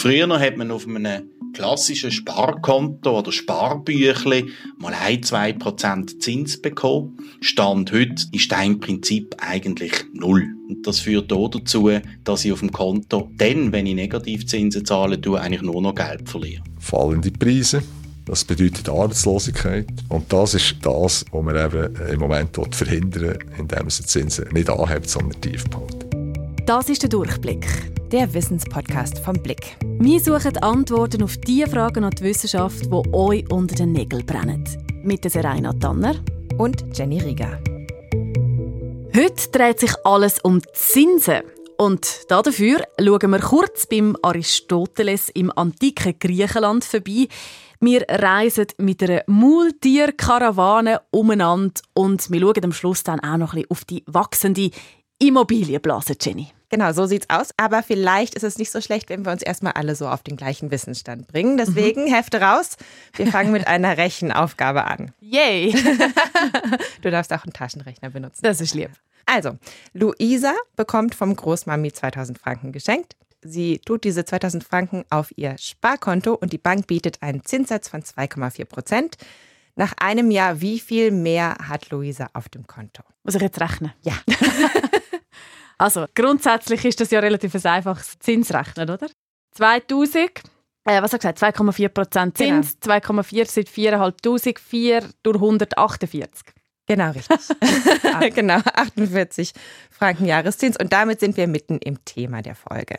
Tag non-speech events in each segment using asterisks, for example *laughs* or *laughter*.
Früher hat man auf einem klassischen Sparkonto oder Sparbüchli mal ein, zwei Prozent Zins bekommen. Stand heute ist ein Prinzip eigentlich null. Und das führt auch dazu, dass ich auf dem Konto dann, wenn ich Negativzinsen zahle, tue, eigentlich nur noch Geld verliere. Fallende Preise. Das bedeutet Arbeitslosigkeit. Und das ist das, was man eben im Moment verhindern will, indem man die Zinsen nicht anhebt, sondern tief behält. Das ist der Durchblick, der Wissenspodcast vom Blick. Wir suchen Antworten auf die Fragen an die Wissenschaft, die euch unter den Nägeln brennen. Mit der Serena Tanner und Jenny Rieger. Heute dreht sich alles um Zinsen. Und dafür schauen wir kurz beim Aristoteles im antiken Griechenland vorbei. Wir reisen mit einer Maultierkarawane umeinander und wir schauen am Schluss dann auch noch ein bisschen auf die wachsende Immobilienblase, Jenny. Genau, so sieht's aus. Aber vielleicht ist es nicht so schlecht, wenn wir uns erstmal alle so auf den gleichen Wissensstand bringen. Deswegen mhm. Hefte raus. Wir *laughs* fangen mit einer Rechenaufgabe an. Yay! *laughs* du darfst auch einen Taschenrechner benutzen. Das ist lieb. Also, Luisa bekommt vom Großmami 2000 Franken geschenkt. Sie tut diese 2000 Franken auf ihr Sparkonto und die Bank bietet einen Zinssatz von 2,4 Prozent. Nach einem Jahr, wie viel mehr hat Luisa auf dem Konto? Muss ich jetzt rechnen? Ja. *laughs* Also grundsätzlich ist das ja relativ ein einfaches Zinsrechnen, oder? 2000, äh, was hat gesagt, 2,4 Prozent Zins, genau. 2,4% sind 4'500, 4 durch 148. Genau, richtig. *laughs* genau, 48 Franken Jahreszins. Und damit sind wir mitten im Thema der Folge.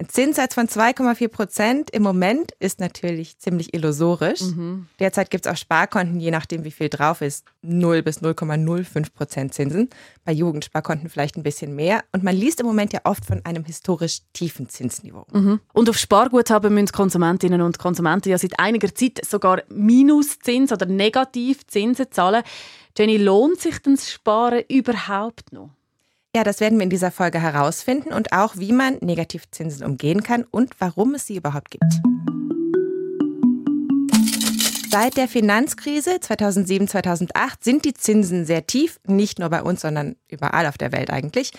Ein Zinssatz von 2,4 Prozent im Moment ist natürlich ziemlich illusorisch. Mhm. Derzeit gibt es auch Sparkonten, je nachdem, wie viel drauf ist, 0 bis 0,05 Prozent Zinsen. Bei Jugendsparkonten vielleicht ein bisschen mehr. Und man liest im Moment ja oft von einem historisch tiefen Zinsniveau. Mhm. Und auf Sparguthaben müssen Konsumentinnen und Konsumenten ja seit einiger Zeit sogar Minuszins oder Negativzinsen zahlen. Jenny, lohnt sich das Sparen überhaupt noch? Ja, das werden wir in dieser Folge herausfinden und auch, wie man Negativzinsen umgehen kann und warum es sie überhaupt gibt. Seit der Finanzkrise 2007-2008 sind die Zinsen sehr tief, nicht nur bei uns, sondern überall auf der Welt eigentlich.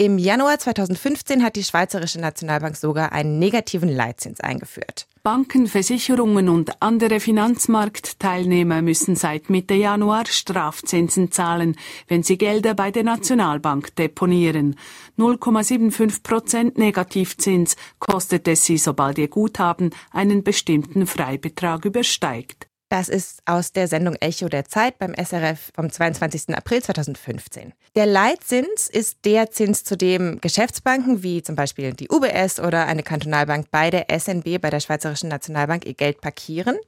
Im Januar 2015 hat die Schweizerische Nationalbank sogar einen negativen Leitzins eingeführt. Banken, Versicherungen und andere Finanzmarktteilnehmer müssen seit Mitte Januar Strafzinsen zahlen, wenn sie Gelder bei der Nationalbank deponieren. 0,75 Prozent Negativzins kostet es sie, sobald ihr Guthaben einen bestimmten Freibetrag übersteigt. Das ist aus der Sendung Echo der Zeit beim SRF vom 22. April 2015. Der Leitzins ist der Zins, zu dem Geschäftsbanken wie zum Beispiel die UBS oder eine Kantonalbank bei der SNB, bei der Schweizerischen Nationalbank, ihr Geld parkieren.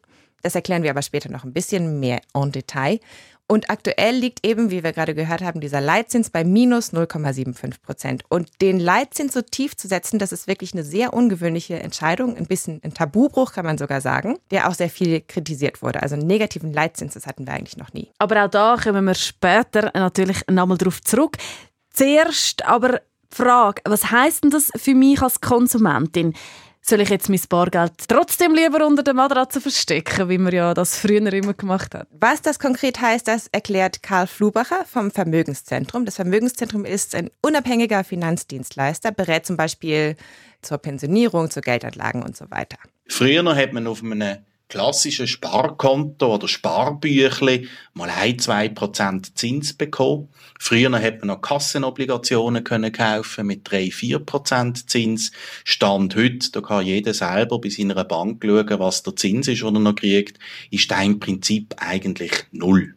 Das erklären wir aber später noch ein bisschen mehr en Detail. Und aktuell liegt eben, wie wir gerade gehört haben, dieser Leitzins bei minus 0,75 Prozent. Und den Leitzins so tief zu setzen, das ist wirklich eine sehr ungewöhnliche Entscheidung, ein bisschen ein Tabubruch, kann man sogar sagen, der auch sehr viel kritisiert wurde. Also einen negativen Leitzins, das hatten wir eigentlich noch nie. Aber auch da kommen wir später natürlich nochmal drauf zurück. Zuerst aber die Frage, was heißt denn das für mich als Konsumentin? Soll ich jetzt mein Bargeld trotzdem lieber unter der Matratze verstecken, wie man ja das früher immer gemacht hat? Was das konkret heißt, das erklärt Karl Flubacher vom Vermögenszentrum. Das Vermögenszentrum ist ein unabhängiger Finanzdienstleister, berät zum Beispiel zur Pensionierung, zu Geldanlagen und so weiter. Früher hat man auf einem klassischen Sparkonto oder Sparbüchli mal ein, zwei Prozent Zins bekommen. Früher hat man noch Kassenobligationen können kaufen mit drei, vier Prozent Zins. Stand heute, da kann jeder selber bei seiner Bank schauen, was der Zins ist, den er noch kriegt, ist ein Prinzip eigentlich null.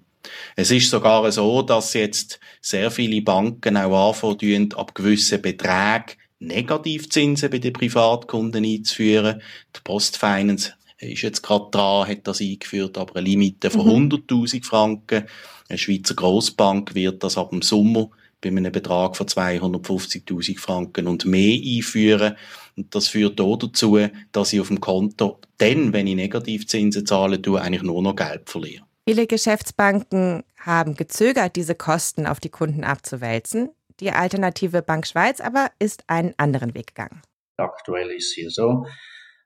Es ist sogar so, dass jetzt sehr viele Banken auch anfangen, ab gewissen Beträgen Negativzinsen bei den Privatkunden einzuführen. Die Postfinance ist jetzt gerade dran, hat das eingeführt, aber eine Limite von mhm. 100.000 Franken. Eine Schweizer Grossbank wird das ab dem Sommer bei einem Betrag von 250.000 Franken und mehr einführen. Und das führt auch dazu, dass ich auf dem Konto dann, wenn ich Negativzinsen zahle, tue, eigentlich nur noch Geld verliere. Viele Geschäftsbanken haben gezögert, diese Kosten auf die Kunden abzuwälzen. Die alternative Bank Schweiz aber ist einen anderen Weg gegangen. Aktuell ist es hier so,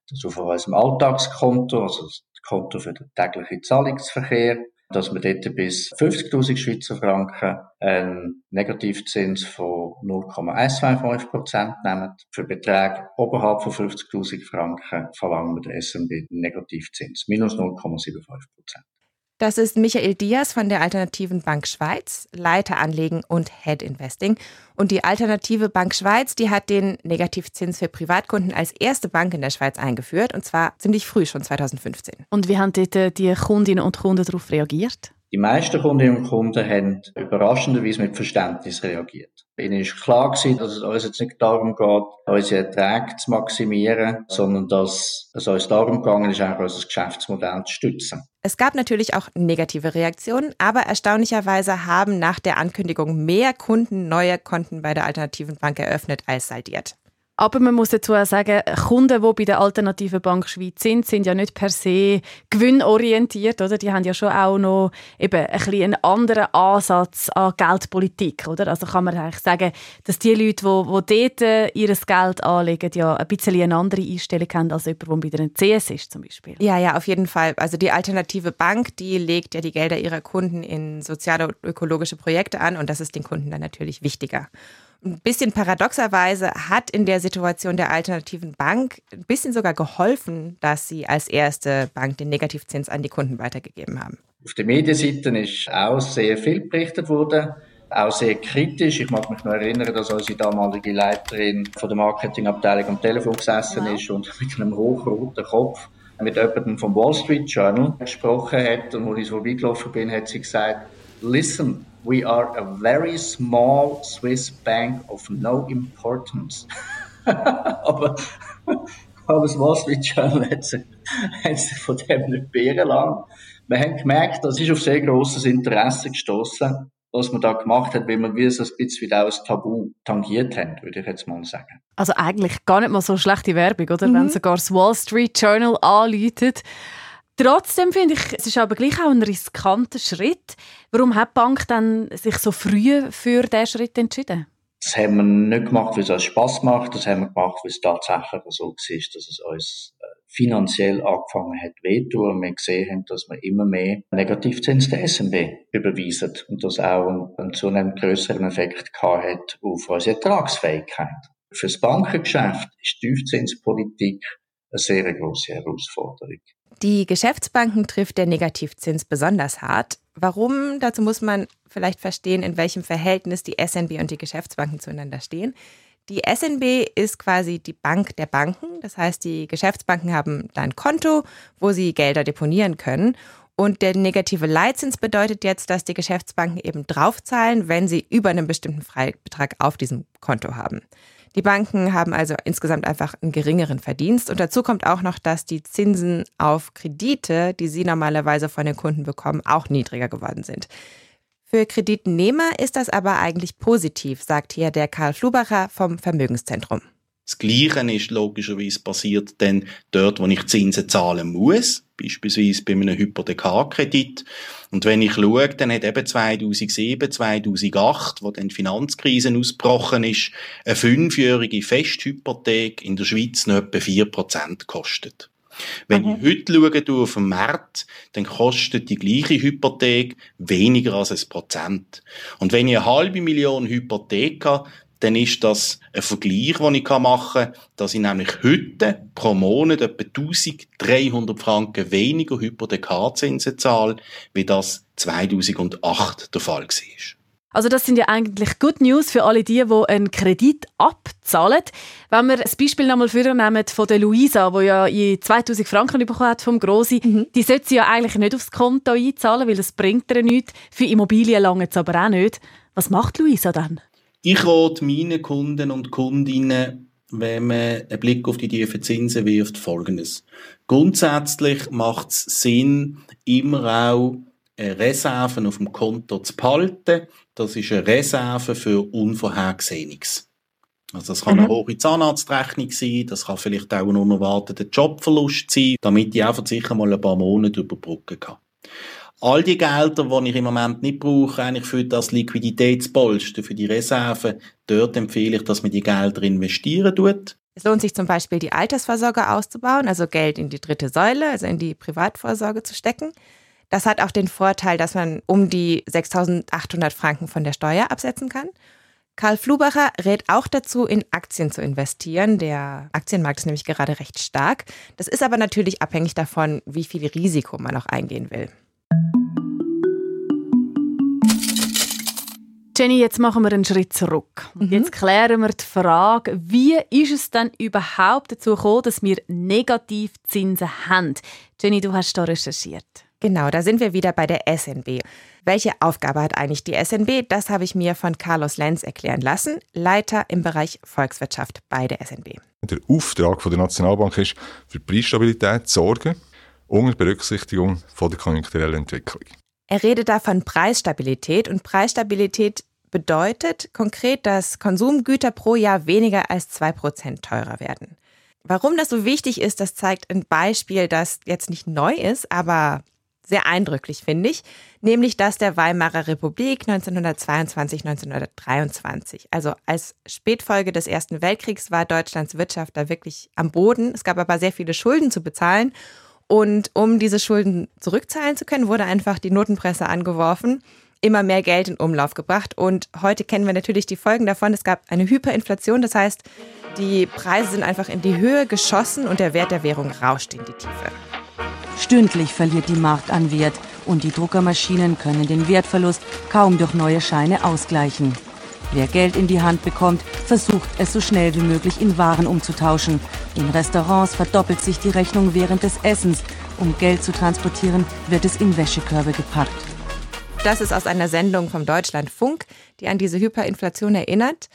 dass auf unserem Alltagskonto, also das Konto für den täglichen Zahlungsverkehr, dass wir dort bis 50.000 Schweizer Franken einen Negativzins von 0,125 Prozent nehmen. Für Beträge oberhalb von 50.000 Franken verlangen wir der SMB einen Negativzins, minus 0,75 Prozent. Das ist Michael Diaz von der Alternativen Bank Schweiz, Leiter Anlegen und Head Investing. Und die Alternative Bank Schweiz, die hat den Negativzins für Privatkunden als erste Bank in der Schweiz eingeführt, und zwar ziemlich früh, schon 2015. Und wie haben dort äh, die Kundinnen und Kunden darauf reagiert? Die meisten Kundinnen und Kunden haben überraschenderweise mit Verständnis reagiert. Ihnen ist klar gewesen, dass es uns jetzt nicht darum geht, unsere Erträge zu maximieren, sondern dass es uns darum gegangen ist, eigentlich unser Geschäftsmodell zu stützen. Es gab natürlich auch negative Reaktionen, aber erstaunlicherweise haben nach der Ankündigung mehr Kunden neue Konten bei der Alternativen Bank eröffnet als saldiert. Aber man muss dazu auch sagen, Kunden, die bei der Alternativen Bank Schweiz sind, sind ja nicht per se gewinnorientiert, oder? Die haben ja schon auch noch eben ein bisschen einen anderen Ansatz an Geldpolitik, oder? Also kann man eigentlich sagen, dass die Leute, die, die dort äh, ihr Geld anlegen, ja ein bisschen eine andere Einstellung haben als jemand, der bei der CS ist zum Beispiel. Ja, ja, auf jeden Fall. Also die Alternative Bank, die legt ja die Gelder ihrer Kunden in soziale und ökologische Projekte an und das ist den Kunden dann natürlich wichtiger. Ein bisschen paradoxerweise hat in der Situation der alternativen Bank ein bisschen sogar geholfen, dass sie als erste Bank den Negativzins an die Kunden weitergegeben haben. Auf den Medienseiten ist auch sehr viel berichtet worden, auch sehr kritisch. Ich mag mich noch erinnern, dass unsere damalige Leiterin von der Marketingabteilung am Telefon gesessen ist und *laughs* mit einem hochroten Kopf mit jemandem vom Wall Street Journal gesprochen hat und wo ich so vorbeigelaufen bin, hat sie gesagt, listen, we are a very small Swiss bank of no importance. *laughs* aber, aber das Wall Street Journal hat sich, hat sich von dem nicht beeren lassen. Wir haben gemerkt, das ist auf sehr grosses Interesse gestoßen, was man da gemacht hat, weil man wie so ein bisschen wieder aus Tabu tangiert haben, würde ich jetzt mal sagen. Also eigentlich gar nicht mal so schlechte Werbung, oder? Mhm. Wenn sogar das Wall Street Journal anläutet. Trotzdem finde ich, es ist aber gleich auch ein riskanter Schritt. Warum hat die Bank dann sich so früh für diesen Schritt entschieden? Das haben wir nicht gemacht, weil es uns Spass macht. Das haben wir gemacht, weil es tatsächlich so war, dass es uns äh, finanziell angefangen hat wehtun und wir gesehen haben, dass wir immer mehr Negativzins der SMB überweisen und das auch einen zunehmend größeren Effekt hat auf unsere Ertragsfähigkeit. Für das Bankengeschäft ist Tiefzinspolitik eine sehr große Herausforderung. Die Geschäftsbanken trifft der Negativzins besonders hart. Warum? Dazu muss man vielleicht verstehen, in welchem Verhältnis die SNB und die Geschäftsbanken zueinander stehen. Die SNB ist quasi die Bank der Banken. Das heißt, die Geschäftsbanken haben da ein Konto, wo sie Gelder deponieren können. Und der negative Leitzins bedeutet jetzt, dass die Geschäftsbanken eben draufzahlen, wenn sie über einen bestimmten Freibetrag auf diesem Konto haben. Die Banken haben also insgesamt einfach einen geringeren Verdienst. Und dazu kommt auch noch, dass die Zinsen auf Kredite, die sie normalerweise von den Kunden bekommen, auch niedriger geworden sind. Für Kreditnehmer ist das aber eigentlich positiv, sagt hier der Karl Flubacher vom Vermögenszentrum. Das Gleiche ist logischerweise passiert dann dort, wo ich Zinsen zahlen muss, beispielsweise bei einem Hypothekarkredit. Und wenn ich schaue, dann hat eben 2007, 2008, wo dann die Finanzkrise ausgebrochen ist, eine fünfjährige Festhypothek in der Schweiz noch etwa 4% gekostet. Wenn mhm. ich heute schaue auf den Markt, dann kostet die gleiche Hypothek weniger als ein Prozent. Und wenn ich eine halbe Million Hypothek habe, dann ist das ein Vergleich, den ich machen kann, dass ich nämlich heute pro Monat etwa 1300 Franken weniger Hypothekarzinsen zahle, wie das 2008 der Fall war. Also das sind ja eigentlich Good News für alle die, die einen Kredit abzahlen. Wenn wir das Beispiel nochmal vornehmen von der Luisa, die ja 2000 Franken bekommen hat vom Grossi, mhm. die sollte sie ja eigentlich nicht aufs Konto einzahlen, weil das bringt ihr nichts. Für Immobilien lange es aber auch nicht. Was macht Luisa dann? Ich rate meinen Kunden und Kundinnen, wenn man einen Blick auf die tiefen Zinsen wirft, Folgendes. Grundsätzlich macht es Sinn, immer auch Reserven auf dem Konto zu behalten. Das ist eine Reserve für Unvorhergesehenes. Also das kann mhm. eine hohe Zahnarztrechnung sein, das kann vielleicht auch ein unerwarteter Jobverlust sein, damit ich einfach sicher mal ein paar Monate überbrücken kann all die Gelder, die ich im Moment nicht brauche, eigentlich für das Liquiditätspolster, für die Reserven, dort empfehle ich, dass man die Gelder investieren tut. Es lohnt sich zum Beispiel, die Altersvorsorge auszubauen, also Geld in die dritte Säule, also in die Privatvorsorge zu stecken. Das hat auch den Vorteil, dass man um die 6.800 Franken von der Steuer absetzen kann. Karl Flubacher rät auch dazu, in Aktien zu investieren. Der Aktienmarkt ist nämlich gerade recht stark. Das ist aber natürlich abhängig davon, wie viel Risiko man auch eingehen will. Jenny, jetzt machen wir einen Schritt zurück. Und mhm. jetzt klären wir die Frage, wie ist es denn überhaupt dazu gekommen, dass wir Negativzinsen haben? Jenny, du hast da recherchiert. Genau, da sind wir wieder bei der SNB. Welche Aufgabe hat eigentlich die SNB? Das habe ich mir von Carlos Lenz erklären lassen, Leiter im Bereich Volkswirtschaft bei der SNB. Der Auftrag der Nationalbank ist, für Preisstabilität zu sorgen, unter Berücksichtigung von der konjunkturellen Entwicklung. Er redet da von Preisstabilität und Preisstabilität bedeutet konkret, dass Konsumgüter pro Jahr weniger als 2% teurer werden. Warum das so wichtig ist, das zeigt ein Beispiel, das jetzt nicht neu ist, aber sehr eindrücklich, finde ich, nämlich das der Weimarer Republik 1922, 1923. Also als Spätfolge des Ersten Weltkriegs war Deutschlands Wirtschaft da wirklich am Boden. Es gab aber sehr viele Schulden zu bezahlen. Und um diese Schulden zurückzahlen zu können, wurde einfach die Notenpresse angeworfen immer mehr Geld in Umlauf gebracht. Und heute kennen wir natürlich die Folgen davon. Es gab eine Hyperinflation, das heißt, die Preise sind einfach in die Höhe geschossen und der Wert der Währung rauscht in die Tiefe. Stündlich verliert die Markt an Wert und die Druckermaschinen können den Wertverlust kaum durch neue Scheine ausgleichen. Wer Geld in die Hand bekommt, versucht es so schnell wie möglich in Waren umzutauschen. In Restaurants verdoppelt sich die Rechnung während des Essens. Um Geld zu transportieren, wird es in Wäschekörbe gepackt. Das ist aus einer Sendung vom Deutschlandfunk, die an diese Hyperinflation erinnert.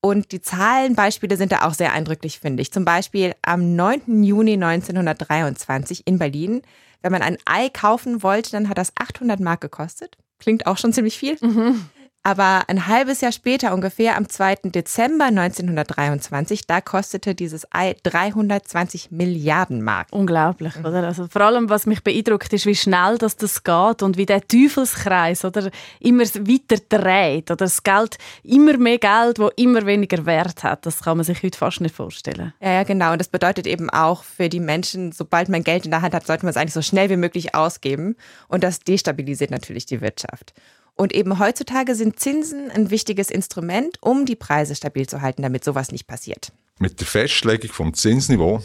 Und die Zahlenbeispiele sind da auch sehr eindrücklich, finde ich. Zum Beispiel am 9. Juni 1923 in Berlin. Wenn man ein Ei kaufen wollte, dann hat das 800 Mark gekostet. Klingt auch schon ziemlich viel. Mhm. Aber ein halbes Jahr später, ungefähr am 2. Dezember 1923, da kostete dieses Ei 320 Milliarden Mark. Unglaublich, mhm. oder? Also vor allem, was mich beeindruckt, ist, wie schnell das, das geht und wie der Teufelskreis oder immer weiter dreht. Oder das Geld, immer mehr Geld, wo immer weniger Wert hat. Das kann man sich heute fast nicht vorstellen. Ja, ja, genau. Und das bedeutet eben auch für die Menschen, sobald man Geld in der Hand hat, sollte man es eigentlich so schnell wie möglich ausgeben. Und das destabilisiert natürlich die Wirtschaft. Und eben heutzutage sind Zinsen ein wichtiges Instrument, um die Preise stabil zu halten, damit sowas nicht passiert. Mit der Festlegung vom Zinsniveau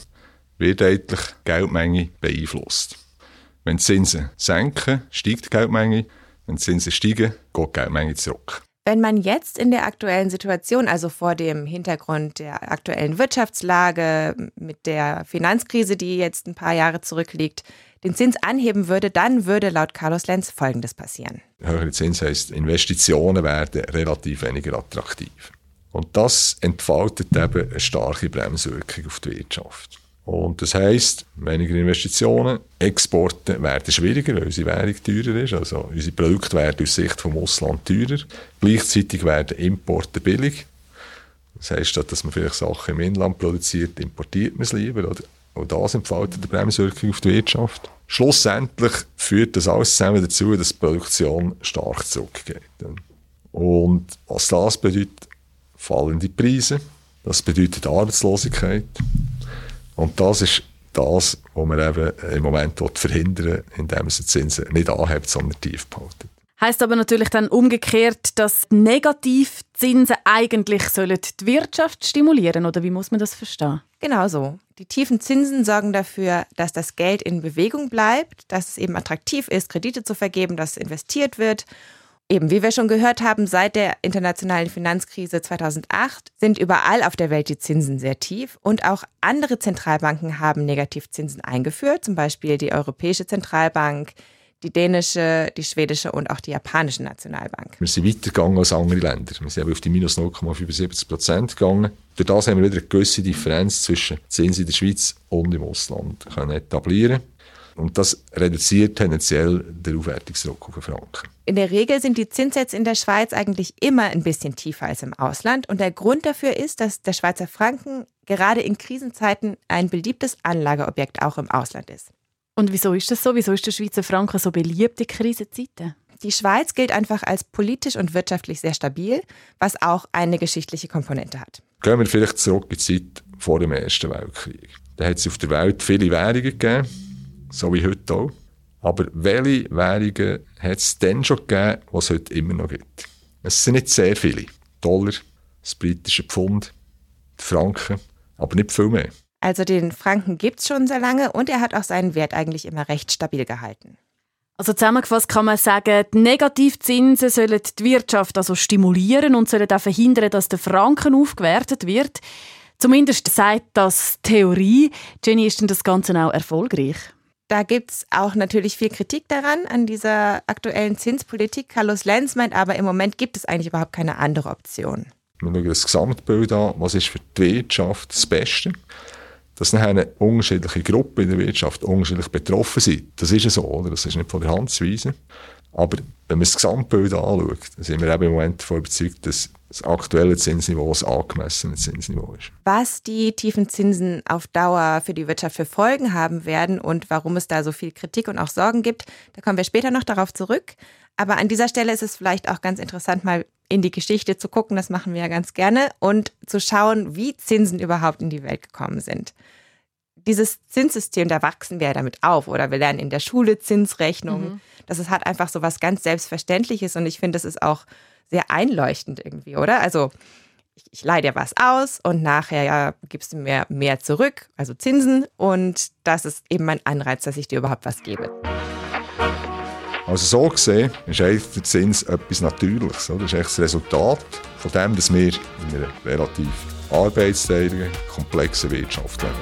wird eigentlich die Geldmenge beeinflusst. Wenn Zinsen senken, steigt die Geldmenge. Wenn Zinsen steigen, geht die Geldmenge zurück. Wenn man jetzt in der aktuellen Situation, also vor dem Hintergrund der aktuellen Wirtschaftslage, mit der Finanzkrise, die jetzt ein paar Jahre zurückliegt, den Zins anheben würde, dann würde laut Carlos Lenz Folgendes passieren. Höhere Zins heißt, Investitionen werden relativ weniger attraktiv. Und das entfaltet eben eine starke Bremswirkung auf die Wirtschaft. Und das heißt, weniger Investitionen, Exporte werden schwieriger, weil unsere Währung teurer ist. Also unsere Produkte werden aus Sicht vom Ausland teurer. Gleichzeitig werden Importe billig. Das heißt, statt dass man vielleicht Sachen im Inland produziert, importiert man es lieber. Oder auch das entfaltet eine Bremswirkung auf die Wirtschaft. Schlussendlich führt das alles zusammen dazu, dass die Produktion stark zurückgeht. Und was das bedeutet, fallende Preise, das bedeutet Arbeitslosigkeit. Und das ist das, was man eben im Moment verhindern will, indem man die Zinsen nicht anhebt, sondern tief behalten. Heißt aber natürlich dann umgekehrt, dass Negativzinsen eigentlich sollen die Wirtschaft stimulieren oder wie muss man das verstehen? Genau so. Die tiefen Zinsen sorgen dafür, dass das Geld in Bewegung bleibt, dass es eben attraktiv ist, Kredite zu vergeben, dass investiert wird. Eben, wie wir schon gehört haben, seit der internationalen Finanzkrise 2008 sind überall auf der Welt die Zinsen sehr tief und auch andere Zentralbanken haben Negativzinsen eingeführt, zum Beispiel die Europäische Zentralbank, die dänische, die schwedische und auch die japanische Nationalbank. Wir sind weitergegangen als andere Länder. Wir sind auf die minus 0,75 Prozent gegangen. Durch das haben wir wieder eine gewisse Differenz zwischen Zinsen in der Schweiz und im Ausland können etablieren und das reduziert tendenziell den Aufwertungsdruck auf den Franken. In der Regel sind die Zinssätze in der Schweiz eigentlich immer ein bisschen tiefer als im Ausland. Und der Grund dafür ist, dass der Schweizer Franken gerade in Krisenzeiten ein beliebtes Anlageobjekt auch im Ausland ist. Und wieso ist das so? Wieso ist der Schweizer Franken so beliebt in Krisenzeiten? Die Schweiz gilt einfach als politisch und wirtschaftlich sehr stabil, was auch eine geschichtliche Komponente hat. Gehen wir vielleicht zurück in die Zeit vor dem Ersten Weltkrieg. Da hat es auf der Welt viele Währungen gegeben, so wie heute auch. Aber welche Währungen hat es denn schon gegeben, die es heute immer noch gibt? Es sind nicht sehr viele. Dollar, das britische Pfund, die Franken, aber nicht viel mehr. Also den Franken gibt es schon sehr lange und er hat auch seinen Wert eigentlich immer recht stabil gehalten. Also zusammengefasst kann man sagen, die Negativzinsen sollen die Wirtschaft also stimulieren und sollen auch verhindern, dass der Franken aufgewertet wird. Zumindest sagt das Theorie. Jenny, ist denn das Ganze auch erfolgreich? Da gibt es auch natürlich viel Kritik daran, an dieser aktuellen Zinspolitik. Carlos Lenz meint aber, im Moment gibt es eigentlich überhaupt keine andere Option. Wir schauen das Gesamtbild an, was ist für die Wirtschaft das Beste dass nachher unterschiedliche Gruppen in der Wirtschaft unterschiedlich betroffen sind. Das ist ja so, oder? Das ist nicht von der Hand zu weisen. Aber wenn man das Gesamtbild anschaut, sind wir eben im Moment davon überzeugt, dass das aktuelle Zinsniveau das angemessene Zinsniveau ist. Was die tiefen Zinsen auf Dauer für die Wirtschaft für Folgen haben werden und warum es da so viel Kritik und auch Sorgen gibt, da kommen wir später noch darauf zurück. Aber an dieser Stelle ist es vielleicht auch ganz interessant, mal in die Geschichte zu gucken, das machen wir ja ganz gerne, und zu schauen, wie Zinsen überhaupt in die Welt gekommen sind. Dieses Zinssystem, da wachsen wir ja damit auf oder wir lernen in der Schule Zinsrechnungen. Mhm. Das ist, hat einfach so was ganz Selbstverständliches und ich finde, das ist auch sehr einleuchtend irgendwie, oder? Also ich, ich leihe dir was aus und nachher ja, gibst du mir mehr zurück, also Zinsen und das ist eben mein Anreiz, dass ich dir überhaupt was gebe. Also so gesehen ist eigentlich der Zins etwas Natürliches. Oder? Das ist eigentlich das Resultat von dem, dass wir in einer relativ arbeitsteiligen, komplexen Wirtschaft leben.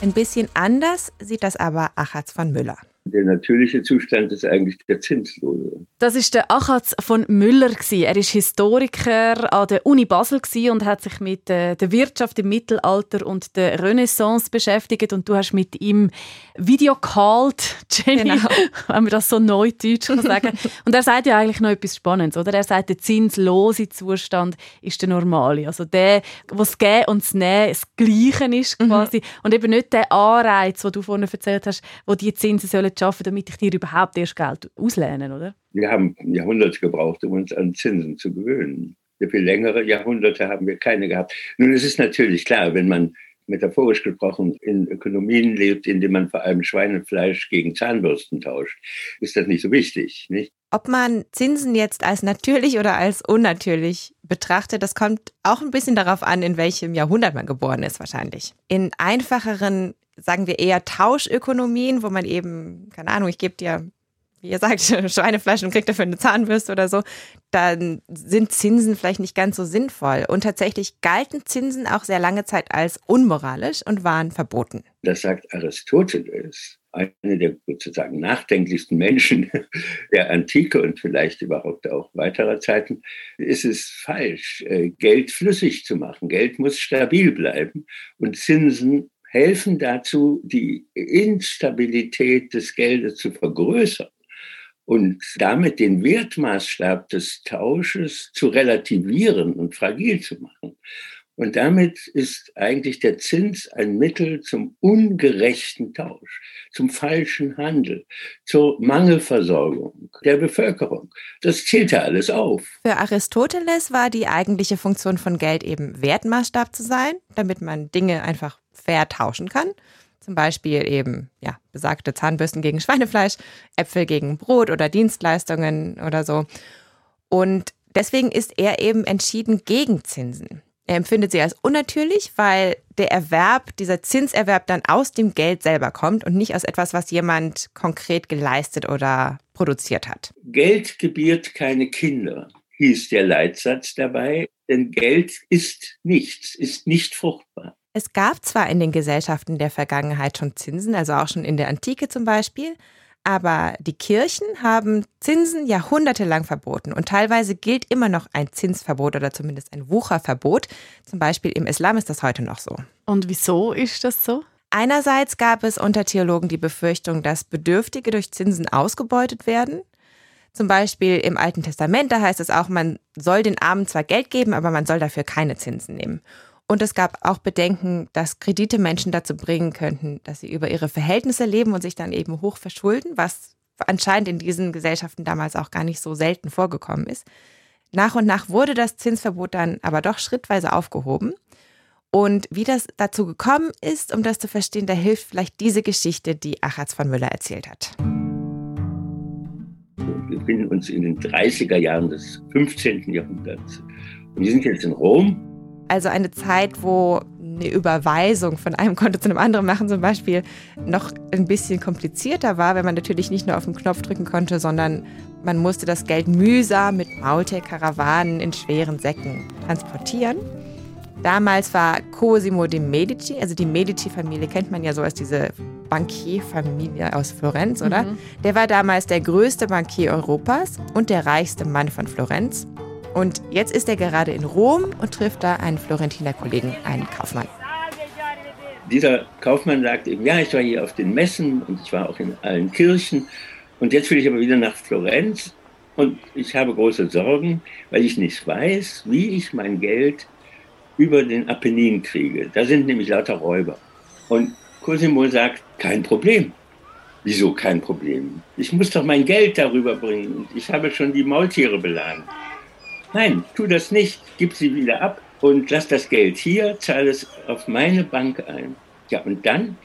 Ein bisschen anders sieht das aber Achatz von Müller. Der natürliche Zustand ist eigentlich der Zinslose. Das ist der Achatz von Müller. Er ist Historiker an der Uni Basel und hat sich mit äh, der Wirtschaft im Mittelalter und der Renaissance beschäftigt. Und du hast mit ihm Video called, *laughs* Jenny, genau. *laughs* wenn man das so neudeutsch kann sagen. *laughs* und er sagt ja eigentlich noch etwas Spannendes, oder? Er sagt, der zinslose Zustand ist der normale. Also der, wo das Gehen und das Nehmen das Gleiche ist mhm. quasi. Mhm. Und eben nicht der Anreiz, den du vorhin erzählt hast, wo die Zinsen sollen schaffen, damit ich dir überhaupt erst Geld auslehne, oder? Wir haben Jahrhunderte gebraucht, um uns an Zinsen zu gewöhnen. Für längere Jahrhunderte haben wir keine gehabt. Nun, es ist natürlich klar, wenn man metaphorisch gesprochen in Ökonomien lebt, in denen man vor allem Schweinefleisch gegen Zahnbürsten tauscht, ist das nicht so wichtig. Nicht? Ob man Zinsen jetzt als natürlich oder als unnatürlich betrachtet, das kommt auch ein bisschen darauf an, in welchem Jahrhundert man geboren ist wahrscheinlich. In einfacheren sagen wir eher Tauschökonomien, wo man eben, keine Ahnung, ich gebe dir, wie ihr sagt, *laughs* Schweinefleisch und kriegt dafür eine Zahnbürste oder so, dann sind Zinsen vielleicht nicht ganz so sinnvoll. Und tatsächlich galten Zinsen auch sehr lange Zeit als unmoralisch und waren verboten. Das sagt Aristoteles, einer der sozusagen nachdenklichsten Menschen *laughs* der Antike und vielleicht überhaupt auch weiterer Zeiten, ist es falsch, äh, Geld flüssig zu machen. Geld muss stabil bleiben und Zinsen helfen dazu, die Instabilität des Geldes zu vergrößern und damit den Wertmaßstab des Tausches zu relativieren und fragil zu machen. Und damit ist eigentlich der Zins ein Mittel zum ungerechten Tausch, zum falschen Handel, zur Mangelversorgung der Bevölkerung. Das zählt ja alles auf. Für Aristoteles war die eigentliche Funktion von Geld eben Wertmaßstab zu sein, damit man Dinge einfach fair tauschen kann. Zum Beispiel eben, ja, besagte Zahnbürsten gegen Schweinefleisch, Äpfel gegen Brot oder Dienstleistungen oder so. Und deswegen ist er eben entschieden gegen Zinsen. Er empfindet sie als unnatürlich, weil der Erwerb, dieser Zinserwerb dann aus dem Geld selber kommt und nicht aus etwas, was jemand konkret geleistet oder produziert hat. Geld gebiert keine Kinder, hieß der Leitsatz dabei, denn Geld ist nichts, ist nicht fruchtbar. Es gab zwar in den Gesellschaften der Vergangenheit schon Zinsen, also auch schon in der Antike zum Beispiel, aber die Kirchen haben Zinsen jahrhundertelang verboten und teilweise gilt immer noch ein Zinsverbot oder zumindest ein Wucherverbot. Zum Beispiel im Islam ist das heute noch so. Und wieso ist das so? Einerseits gab es unter Theologen die Befürchtung, dass Bedürftige durch Zinsen ausgebeutet werden. Zum Beispiel im Alten Testament, da heißt es auch, man soll den Armen zwar Geld geben, aber man soll dafür keine Zinsen nehmen. Und es gab auch Bedenken, dass Kredite Menschen dazu bringen könnten, dass sie über ihre Verhältnisse leben und sich dann eben hoch verschulden, was anscheinend in diesen Gesellschaften damals auch gar nicht so selten vorgekommen ist. Nach und nach wurde das Zinsverbot dann aber doch schrittweise aufgehoben. Und wie das dazu gekommen ist, um das zu verstehen, da hilft vielleicht diese Geschichte, die Achatz von Müller erzählt hat. Wir befinden uns in den 30er Jahren des 15. Jahrhunderts. Und wir sind jetzt in Rom. Also eine Zeit, wo eine Überweisung von einem Konto zu einem anderen machen zum Beispiel noch ein bisschen komplizierter war, wenn man natürlich nicht nur auf den Knopf drücken konnte, sondern man musste das Geld mühsam mit Maultier-Karawanen in schweren Säcken transportieren. Damals war Cosimo de Medici, also die Medici-Familie kennt man ja so als diese Bankierfamilie aus Florenz, oder? Mhm. Der war damals der größte Bankier Europas und der reichste Mann von Florenz. Und jetzt ist er gerade in Rom und trifft da einen Florentiner Kollegen, einen Kaufmann. Dieser Kaufmann sagt eben, ja, ich war hier auf den Messen und ich war auch in allen Kirchen und jetzt will ich aber wieder nach Florenz und ich habe große Sorgen, weil ich nicht weiß, wie ich mein Geld über den Apennin kriege. Da sind nämlich lauter Räuber. Und Cosimo sagt, kein Problem. Wieso kein Problem? Ich muss doch mein Geld darüber bringen. Ich habe schon die Maultiere beladen. Nein, tu das nicht. Gib sie wieder ab und lass das Geld hier, zahle es auf meine Bank ein. Ja, und dann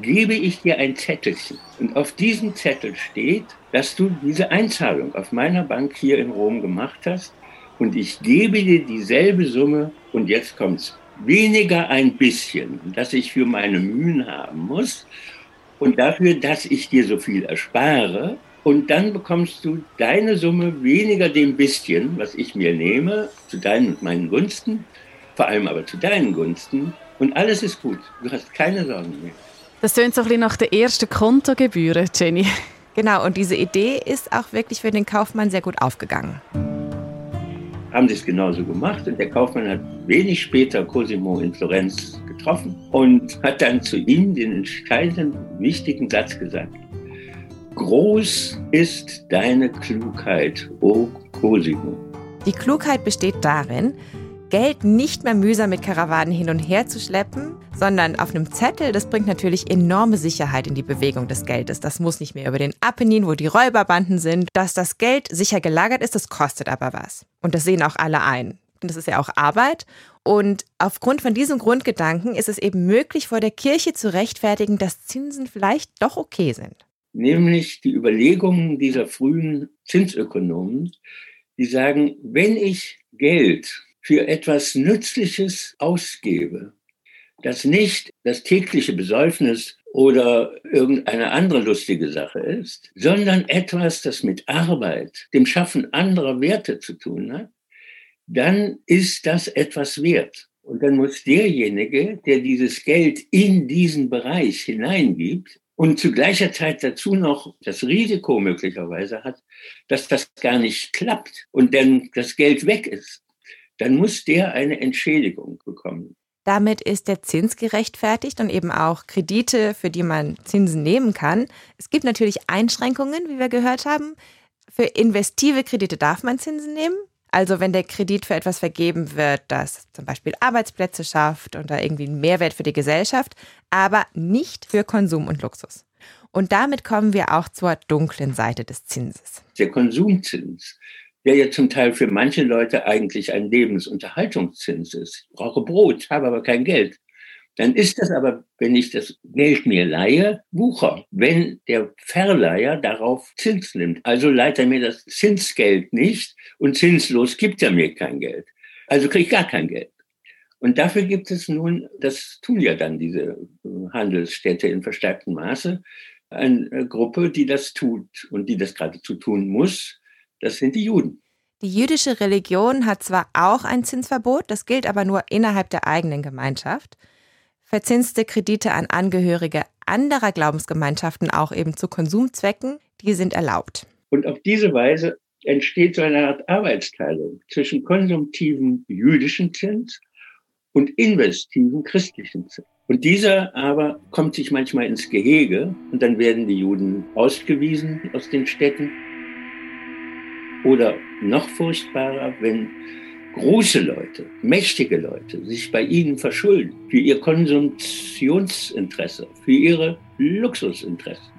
gebe ich dir ein Zettelchen. Und auf diesem Zettel steht, dass du diese Einzahlung auf meiner Bank hier in Rom gemacht hast. Und ich gebe dir dieselbe Summe. Und jetzt kommt's. Weniger ein bisschen, dass ich für meine Mühen haben muss. Und dafür, dass ich dir so viel erspare. Und dann bekommst du deine Summe weniger dem bisschen, was ich mir nehme, zu deinen und meinen Gunsten. Vor allem aber zu deinen Gunsten. Und alles ist gut. Du hast keine Sorgen mehr. Das tönt so ein bisschen nach der ersten Kontogebühren, Jenny. Genau, und diese Idee ist auch wirklich für den Kaufmann sehr gut aufgegangen. Haben sie es genauso gemacht und der Kaufmann hat wenig später Cosimo in Florenz getroffen und hat dann zu ihm den entscheidenden, wichtigen Satz gesagt. Groß ist deine Klugheit, o Cosimo. Die Klugheit besteht darin, Geld nicht mehr mühsam mit Karawanen hin und her zu schleppen, sondern auf einem Zettel, das bringt natürlich enorme Sicherheit in die Bewegung des Geldes. Das muss nicht mehr über den Apennin, wo die Räuberbanden sind. Dass das Geld sicher gelagert ist, das kostet aber was. Und das sehen auch alle ein. Das ist ja auch Arbeit. Und aufgrund von diesem Grundgedanken ist es eben möglich, vor der Kirche zu rechtfertigen, dass Zinsen vielleicht doch okay sind. Nämlich die Überlegungen dieser frühen Zinsökonomen, die sagen, wenn ich Geld für etwas Nützliches ausgebe, das nicht das tägliche Besäufnis oder irgendeine andere lustige Sache ist, sondern etwas, das mit Arbeit, dem Schaffen anderer Werte zu tun hat, dann ist das etwas wert. Und dann muss derjenige, der dieses Geld in diesen Bereich hineingibt und zu gleicher Zeit dazu noch das Risiko möglicherweise hat, dass das gar nicht klappt und dann das Geld weg ist, dann muss der eine Entschädigung bekommen. Damit ist der Zins gerechtfertigt und eben auch Kredite, für die man Zinsen nehmen kann. Es gibt natürlich Einschränkungen, wie wir gehört haben. Für investive Kredite darf man Zinsen nehmen. Also wenn der Kredit für etwas vergeben wird, das zum Beispiel Arbeitsplätze schafft oder irgendwie einen Mehrwert für die Gesellschaft, aber nicht für Konsum und Luxus. Und damit kommen wir auch zur dunklen Seite des Zinses. Der Konsumzins der ja zum Teil für manche Leute eigentlich ein Lebensunterhaltungszins ist. Ich brauche Brot, habe aber kein Geld. Dann ist das aber, wenn ich das Geld mir leihe, Wucher, wenn der Verleiher darauf Zins nimmt. Also leiht er mir das Zinsgeld nicht und zinslos gibt er mir kein Geld. Also kriege ich gar kein Geld. Und dafür gibt es nun, das tun ja dann diese Handelsstädte in verstärktem Maße, eine Gruppe, die das tut und die das geradezu tun muss, das sind die Juden. Die jüdische Religion hat zwar auch ein Zinsverbot, das gilt aber nur innerhalb der eigenen Gemeinschaft. Verzinste Kredite an Angehörige anderer Glaubensgemeinschaften, auch eben zu Konsumzwecken, die sind erlaubt. Und auf diese Weise entsteht so eine Art Arbeitsteilung zwischen konsumtiven jüdischen Zins und investiven christlichen Zins. Und dieser aber kommt sich manchmal ins Gehege und dann werden die Juden ausgewiesen aus den Städten oder noch furchtbarer, wenn große Leute, mächtige Leute sich bei ihnen verschulden für ihr Konsumtionsinteresse, für ihre Luxusinteressen,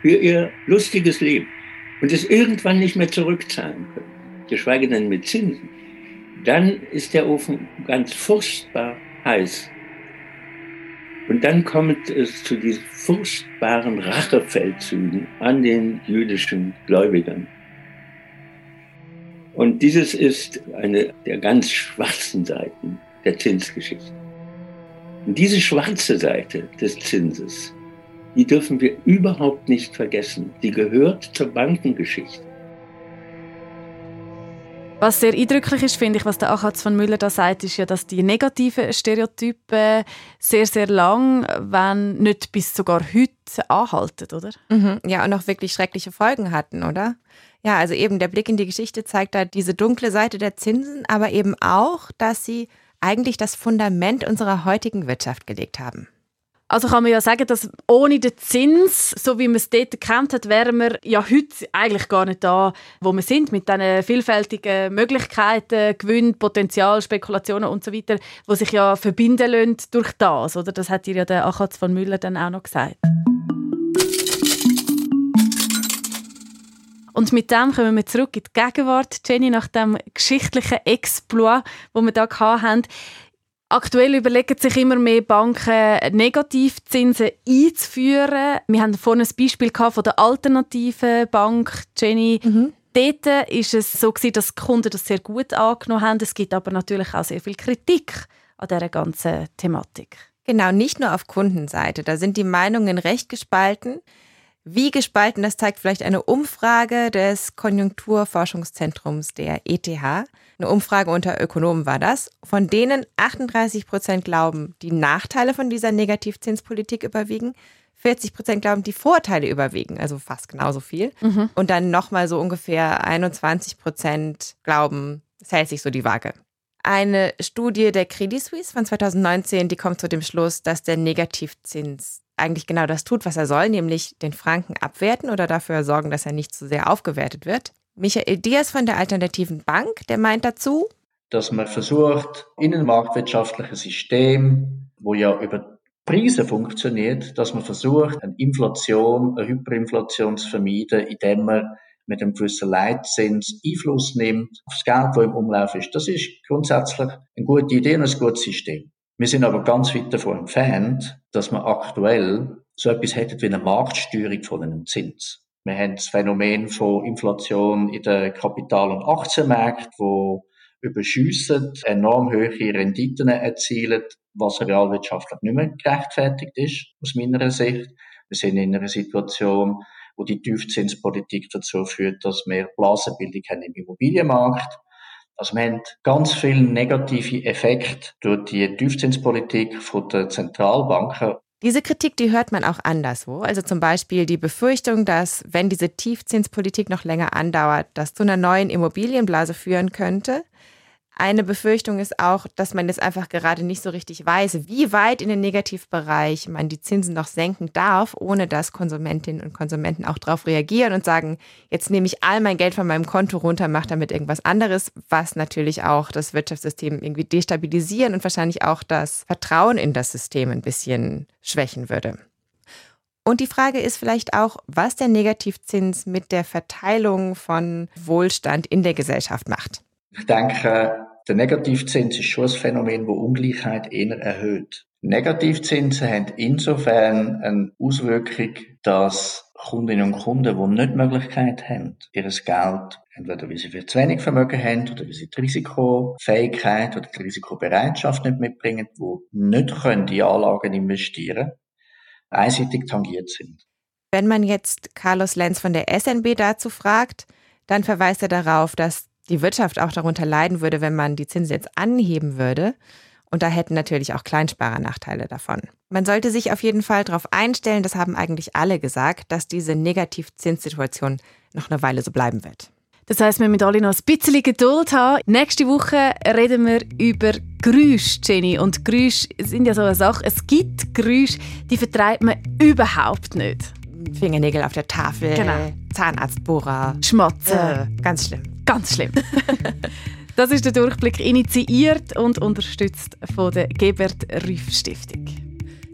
für ihr lustiges Leben und es irgendwann nicht mehr zurückzahlen können, geschweige denn mit Zinsen, dann ist der Ofen ganz furchtbar heiß. Und dann kommt es zu diesen furchtbaren Rachefeldzügen an den jüdischen Gläubigern. Und dieses ist eine der ganz schwarzen Seiten der Zinsgeschichte. Und diese schwarze Seite des Zinses, die dürfen wir überhaupt nicht vergessen. Die gehört zur Bankengeschichte. Was sehr eindrücklich ist, finde ich, was der Achatz von Müller da sagt, ist ja, dass die negativen Stereotypen sehr, sehr lang, wenn nicht bis sogar heute anhalten, oder? Mhm. Ja, und auch wirklich schreckliche Folgen hatten, oder? Ja, also eben der Blick in die Geschichte zeigt da diese dunkle Seite der Zinsen, aber eben auch, dass sie eigentlich das Fundament unserer heutigen Wirtschaft gelegt haben. Also kann man ja sagen, dass ohne den Zins, so wie man es dort gekannt hat, wären wir ja heute eigentlich gar nicht da, wo wir sind, mit diesen vielfältigen Möglichkeiten, Gewinn, Potenzial, Spekulationen und so weiter, die sich ja verbinden lassen durch das. Oder? Das hat dir ja der Achatz von Müller dann auch noch gesagt. Und mit dem kommen wir zurück in die Gegenwart, Jenny, nach dem geschichtlichen Exploit, wo wir da hatten. Aktuell überlegen sich immer mehr Banken, Negativzinsen einzuführen. Wir haben vorhin ein Beispiel von der alternativen Bank, Jenny. Mhm. Dort war es so, dass die Kunden das sehr gut angenommen haben. Es gibt aber natürlich auch sehr viel Kritik an dieser ganzen Thematik. Genau, nicht nur auf Kundenseite. Da sind die Meinungen recht gespalten. Wie gespalten, das zeigt vielleicht eine Umfrage des Konjunkturforschungszentrums der ETH. Eine Umfrage unter Ökonomen war das, von denen 38 Prozent glauben, die Nachteile von dieser Negativzinspolitik überwiegen. 40 Prozent glauben, die Vorteile überwiegen, also fast genauso viel. Mhm. Und dann nochmal so ungefähr 21 Prozent glauben, es hält sich so die Waage. Eine Studie der Credit Suisse von 2019, die kommt zu dem Schluss, dass der Negativzins eigentlich genau das tut, was er soll, nämlich den Franken abwerten oder dafür sorgen, dass er nicht zu sehr aufgewertet wird. Michael Diaz von der Alternativen Bank, der meint dazu, dass man versucht, in einem marktwirtschaftlichen System, wo ja über Preise funktioniert, dass man versucht, eine Inflation, eine Hyperinflation zu vermeiden, indem man mit einem gewissen Leitzins Einfluss nimmt auf das Geld, das im Umlauf ist. Das ist grundsätzlich eine gute Idee und ein gutes System. Wir sind aber ganz weit davon entfernt, dass man aktuell so etwas hätte wie eine Marktsteuerung von einem Zins. Wir haben das Phänomen von Inflation in den Kapital- und Aktienmärkten, wo überschiessen, enorm hohe Renditen erzielen, was realwirtschaftlich nicht mehr gerechtfertigt ist, aus meiner Sicht. Wir sind in einer Situation, wo die Tiefzinspolitik dazu führt, dass wir Blasenbildung haben im Immobilienmarkt also wir haben ganz viele negative Effekte durch die Tiefzinspolitik der Zentralbanken. Diese Kritik, die hört man auch anderswo. Also zum Beispiel die Befürchtung, dass wenn diese Tiefzinspolitik noch länger andauert, das zu einer neuen Immobilienblase führen könnte. Eine Befürchtung ist auch, dass man jetzt einfach gerade nicht so richtig weiß, wie weit in den Negativbereich man die Zinsen noch senken darf, ohne dass Konsumentinnen und Konsumenten auch darauf reagieren und sagen, jetzt nehme ich all mein Geld von meinem Konto runter, mache damit irgendwas anderes, was natürlich auch das Wirtschaftssystem irgendwie destabilisieren und wahrscheinlich auch das Vertrauen in das System ein bisschen schwächen würde. Und die Frage ist vielleicht auch, was der Negativzins mit der Verteilung von Wohlstand in der Gesellschaft macht. Ich denke, der Negativzins ist schon ein Phänomen, das Ungleichheit eher erhöht. Negativzinsen haben insofern eine Auswirkung, dass Kundinnen und Kunden, die nicht die Möglichkeit haben, ihr Geld, entweder weil sie viel zu wenig Vermögen haben oder weil sie die Risikofähigkeit oder die Risikobereitschaft nicht mitbringen, die nicht können in Anlagen investieren einseitig tangiert sind. Wenn man jetzt Carlos Lenz von der SNB dazu fragt, dann verweist er darauf, dass die Wirtschaft auch darunter leiden würde, wenn man die Zinsen jetzt anheben würde. Und da hätten natürlich auch Kleinsparer Nachteile davon. Man sollte sich auf jeden Fall darauf einstellen, das haben eigentlich alle gesagt, dass diese Negativzinssituation noch eine Weile so bleiben wird. Das heißt, wir müssen alle noch ein bisschen Geduld haben. Nächste Woche reden wir über Geräusche, Jenny. Und Geräusche sind ja so eine Sache. Es gibt Geräusche, die vertreibt man überhaupt nicht. Fingernägel auf der Tafel, genau. Zahnarztbohrer, Schmatzen. Äh, ganz schlimm. Ganz schlimm. *laughs* das ist der Durchblick initiiert und unterstützt von der Gebert Rüff Stiftung.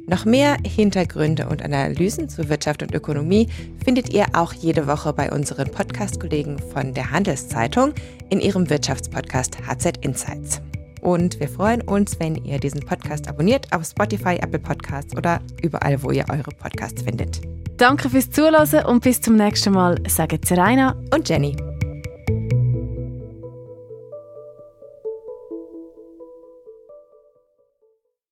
Noch mehr Hintergründe und Analysen zu Wirtschaft und Ökonomie findet ihr auch jede Woche bei unseren Podcast-Kollegen von der Handelszeitung in ihrem Wirtschaftspodcast HZ Insights. Und wir freuen uns, wenn ihr diesen Podcast abonniert auf Spotify, Apple Podcasts oder überall, wo ihr eure Podcasts findet. Danke fürs Zuhören und bis zum nächsten Mal, sagen Serena und Jenny.